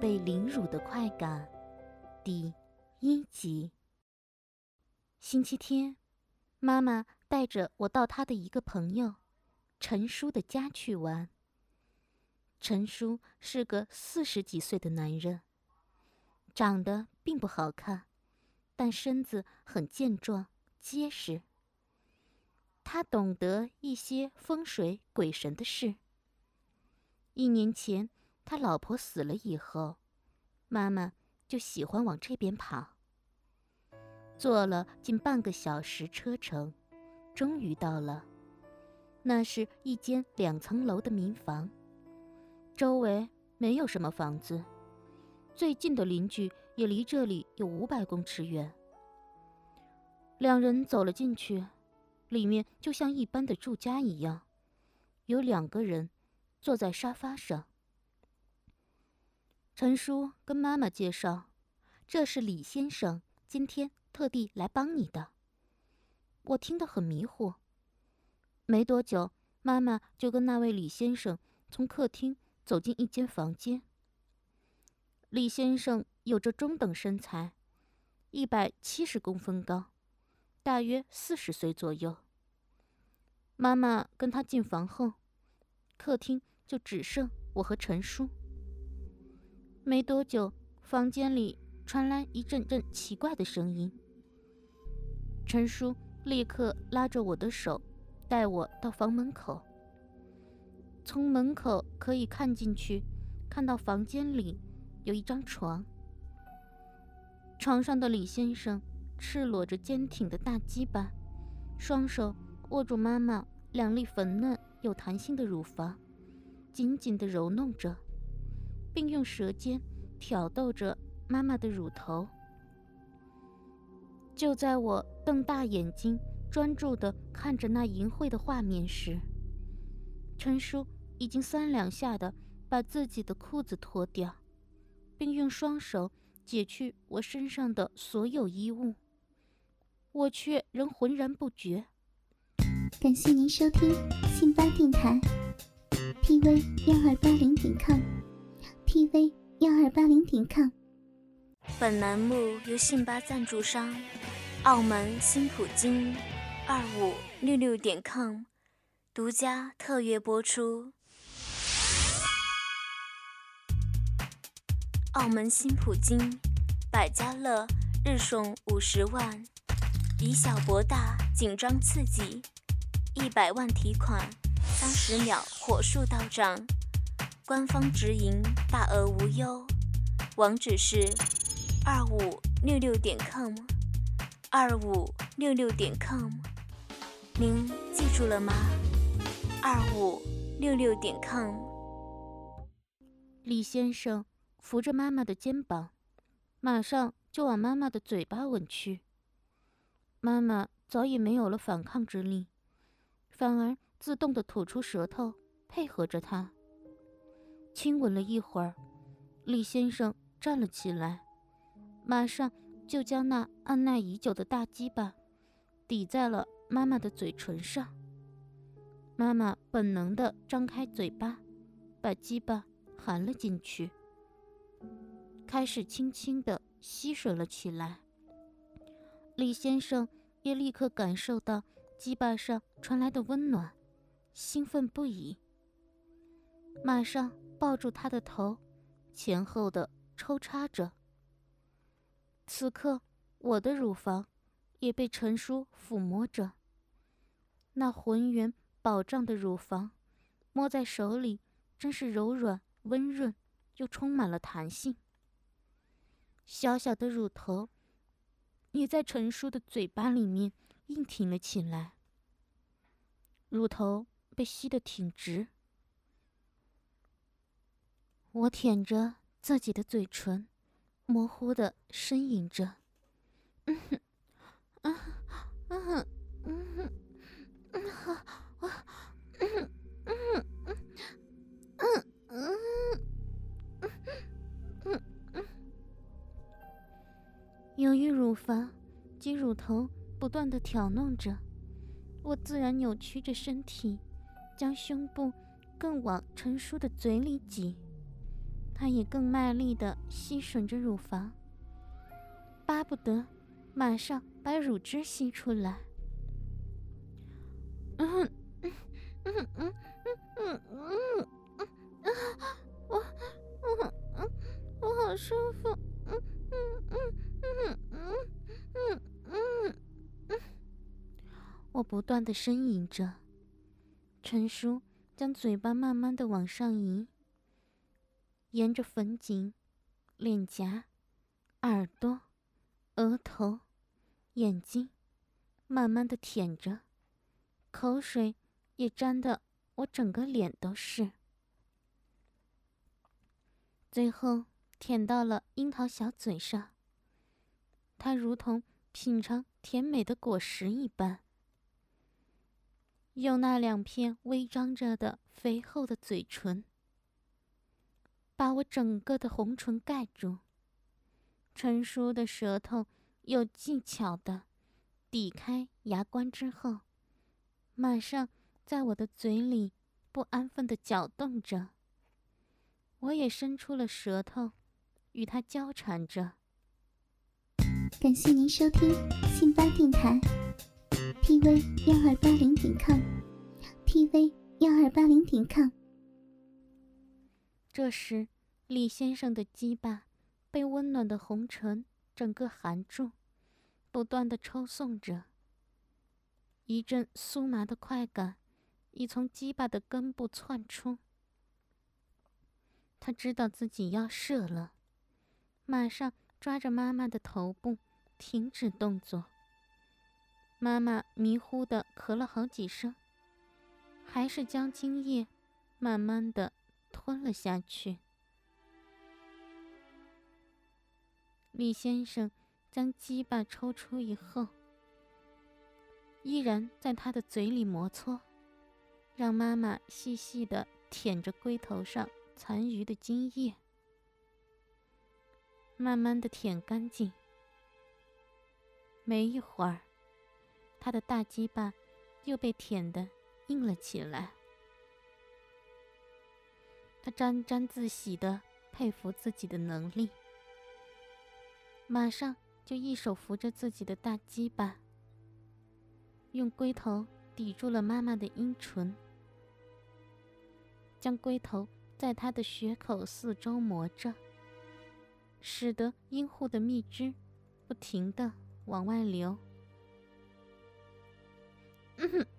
被凌辱的快感，第一集。星期天，妈妈带着我到她的一个朋友陈叔的家去玩。陈叔是个四十几岁的男人，长得并不好看，但身子很健壮结实。他懂得一些风水鬼神的事。一年前。他老婆死了以后，妈妈就喜欢往这边跑。坐了近半个小时车程，终于到了。那是一间两层楼的民房，周围没有什么房子，最近的邻居也离这里有五百公尺远。两人走了进去，里面就像一般的住家一样，有两个人坐在沙发上。陈叔跟妈妈介绍：“这是李先生今天特地来帮你的。”我听得很迷糊。没多久，妈妈就跟那位李先生从客厅走进一间房间。李先生有着中等身材，一百七十公分高，大约四十岁左右。妈妈跟他进房后，客厅就只剩我和陈叔。没多久，房间里传来一阵阵奇怪的声音。陈叔立刻拉着我的手，带我到房门口。从门口可以看进去，看到房间里有一张床。床上的李先生赤裸着坚挺的大鸡巴，双手握住妈妈两粒粉嫩有弹性的乳房，紧紧地揉弄着。并用舌尖挑逗着妈妈的乳头。就在我瞪大眼睛专注地看着那淫秽的画面时，陈叔已经三两下的把自己的裤子脱掉，并用双手解去我身上的所有衣物，我却仍浑然不觉。感谢您收听信巴电台，tv 幺二八零点 com。Tv 幺二八零点 com。本栏目由信巴赞助商澳门新普京二五六六点 com 独家特约播出。澳门新普京百家乐日送五十万，以小博大，紧张刺激，一百万提款，三十秒火速到账。官方直营，大额无忧，网址是二五六六点 com，二五六六点 com，您记住了吗？二五六六点 com。李先生扶着妈妈的肩膀，马上就往妈妈的嘴巴吻去。妈妈早已没有了反抗之力，反而自动的吐出舌头，配合着他。亲吻了一会儿，李先生站了起来，马上就将那按耐已久的大鸡巴抵在了妈妈的嘴唇上。妈妈本能的张开嘴巴，把鸡巴含了进去，开始轻轻的吸吮了起来。李先生也立刻感受到鸡巴上传来的温暖，兴奋不已，马上。抱住他的头，前后的抽插着。此刻，我的乳房也被陈叔抚摸着。那浑圆饱胀的乳房，摸在手里真是柔软温润，又充满了弹性。小小的乳头也在陈叔的嘴巴里面硬挺了起来。乳头被吸得挺直。我舔着自己的嘴唇模糊的呻吟着。嗯哼，嗯哼，嗯哼，嗯哼，我，嗯哼，嗯哼，嗯嗯嗯嗯嗯。由于乳房及乳头不断的挑弄着，我自然扭曲着身体，将胸部更往陈叔的嘴里挤。他也更卖力地吸吮着乳房，巴不得马上把乳汁吸出来。嗯嗯嗯嗯嗯嗯嗯，我我嗯我好舒服，嗯嗯嗯嗯嗯嗯嗯嗯，我不断的呻吟着。陈叔将嘴巴慢慢的往上移。沿着粉颈、脸颊、耳朵、额头、眼睛，慢慢的舔着，口水也沾得我整个脸都是。最后舔到了樱桃小嘴上，它如同品尝甜美的果实一般，用那两片微张着的肥厚的嘴唇。把我整个的红唇盖住。陈叔的舌头有技巧的抵开牙关之后，马上在我的嘴里不安分的搅动着。我也伸出了舌头，与他交缠着。感谢您收听信巴电台，tv 幺二八零点 com，tv 幺二八零点 com。这时，李先生的鸡巴被温暖的红唇整个含住，不断的抽送着。一阵酥麻的快感已从鸡巴的根部窜出。他知道自己要射了，马上抓着妈妈的头部，停止动作。妈妈迷糊的咳了好几声，还是将精液慢慢的。吞了下去。李先生将鸡巴抽出以后，依然在他的嘴里摩搓，让妈妈细细的舔着龟头上残余的精液，慢慢的舔干净。没一会儿，他的大鸡巴又被舔的硬了起来。他沾沾自喜的佩服自己的能力，马上就一手扶着自己的大鸡巴，用龟头抵住了妈妈的阴唇，将龟头在她的血口四周磨着，使得阴户的蜜汁不停的往外流。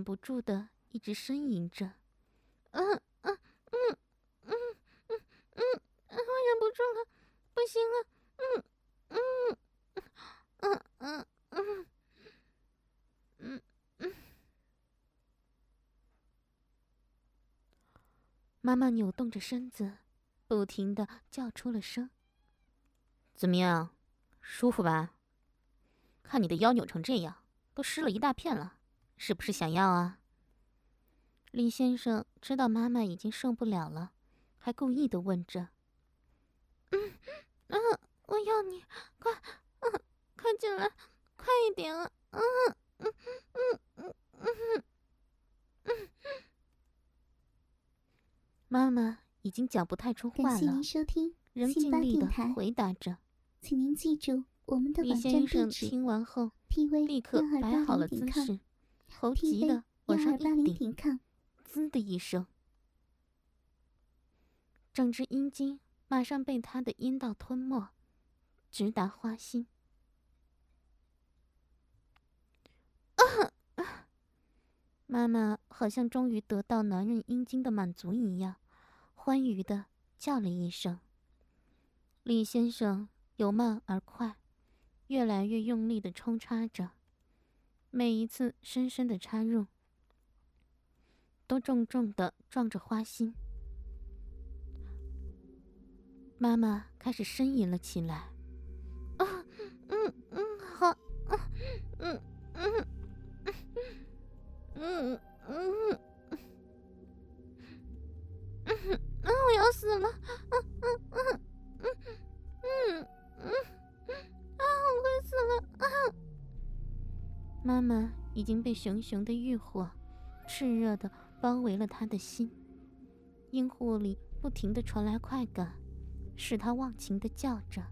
忍不住的一直呻吟着，嗯嗯嗯嗯嗯嗯，我忍不住了。不行了，嗯嗯嗯嗯嗯嗯嗯。妈妈扭动着身子，不停的叫出了声：“怎么样，舒服吧？看你的腰扭成这样，都湿了一大片了，是不是想要啊？”李先生知道妈妈已经受不了了，还故意的问着：“嗯。”嗯，我要你，快，嗯，快进来，快一点啊！嗯嗯嗯嗯嗯嗯。妈妈已经讲不太出话了，感谢您收听仍尽力的回答着。请您记住我们的网站地址。李先生听完后，立刻摆好了姿势，猴急的往上一顶，滋的一声，整只阴茎。马上被他的阴道吞没，直达花心。妈妈好像终于得到男人阴茎的满足一样，欢愉的叫了一声。李先生由慢而快，越来越用力的冲插着，每一次深深的插入，都重重的撞着花心。妈妈开始呻吟了起来。啊，嗯嗯，好，嗯嗯嗯。嗯嗯嗯嗯！我要死了！已经被熊熊的欲火炽热的包围了他的心，阴户里不停的传来快感，使他忘情的叫着。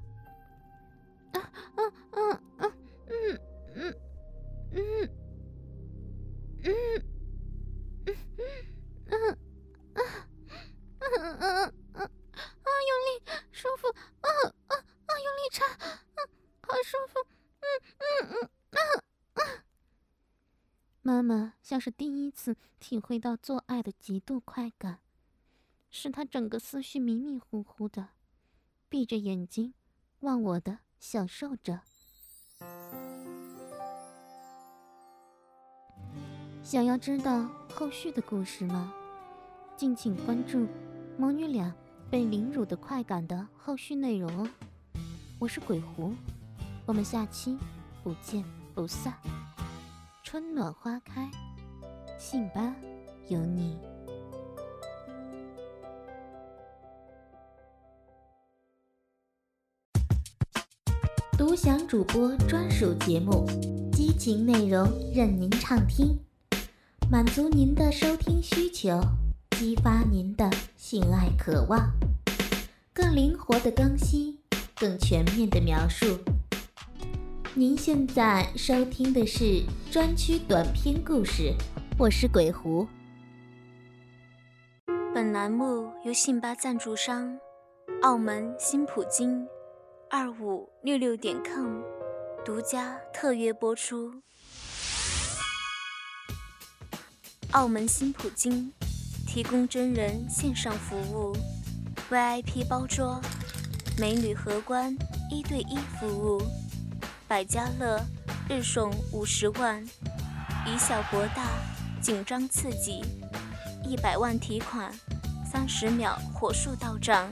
体会到做爱的极度快感，使他整个思绪迷迷糊糊的，闭着眼睛，忘我的享受着。想要知道后续的故事吗？敬请关注母女俩被凌辱的快感的后续内容哦！我是鬼狐，我们下期不见不散。春暖花开，信吧有你。独享主播专属节目，激情内容任您畅听。满足您的收听需求，激发您的性爱渴望，更灵活的更新，更全面的描述。您现在收听的是专区短篇故事，我是鬼狐。本栏目由信吧赞助商澳门新普京二五六六点 com 独家特约播出。澳门新普京提供真人线上服务，VIP 包桌，美女荷官一对一服务，百家乐日送五十万，以小博大，紧张刺激，一百万提款，三十秒火速到账，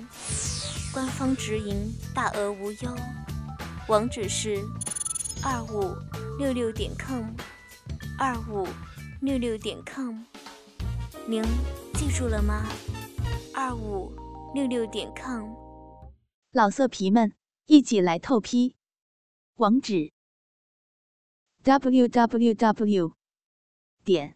官方直营，大额无忧，网址是二五六六点 com，二五。六六点 com，您记住了吗？二五六六点 com，老色皮们一起来透批，网址：w w w 点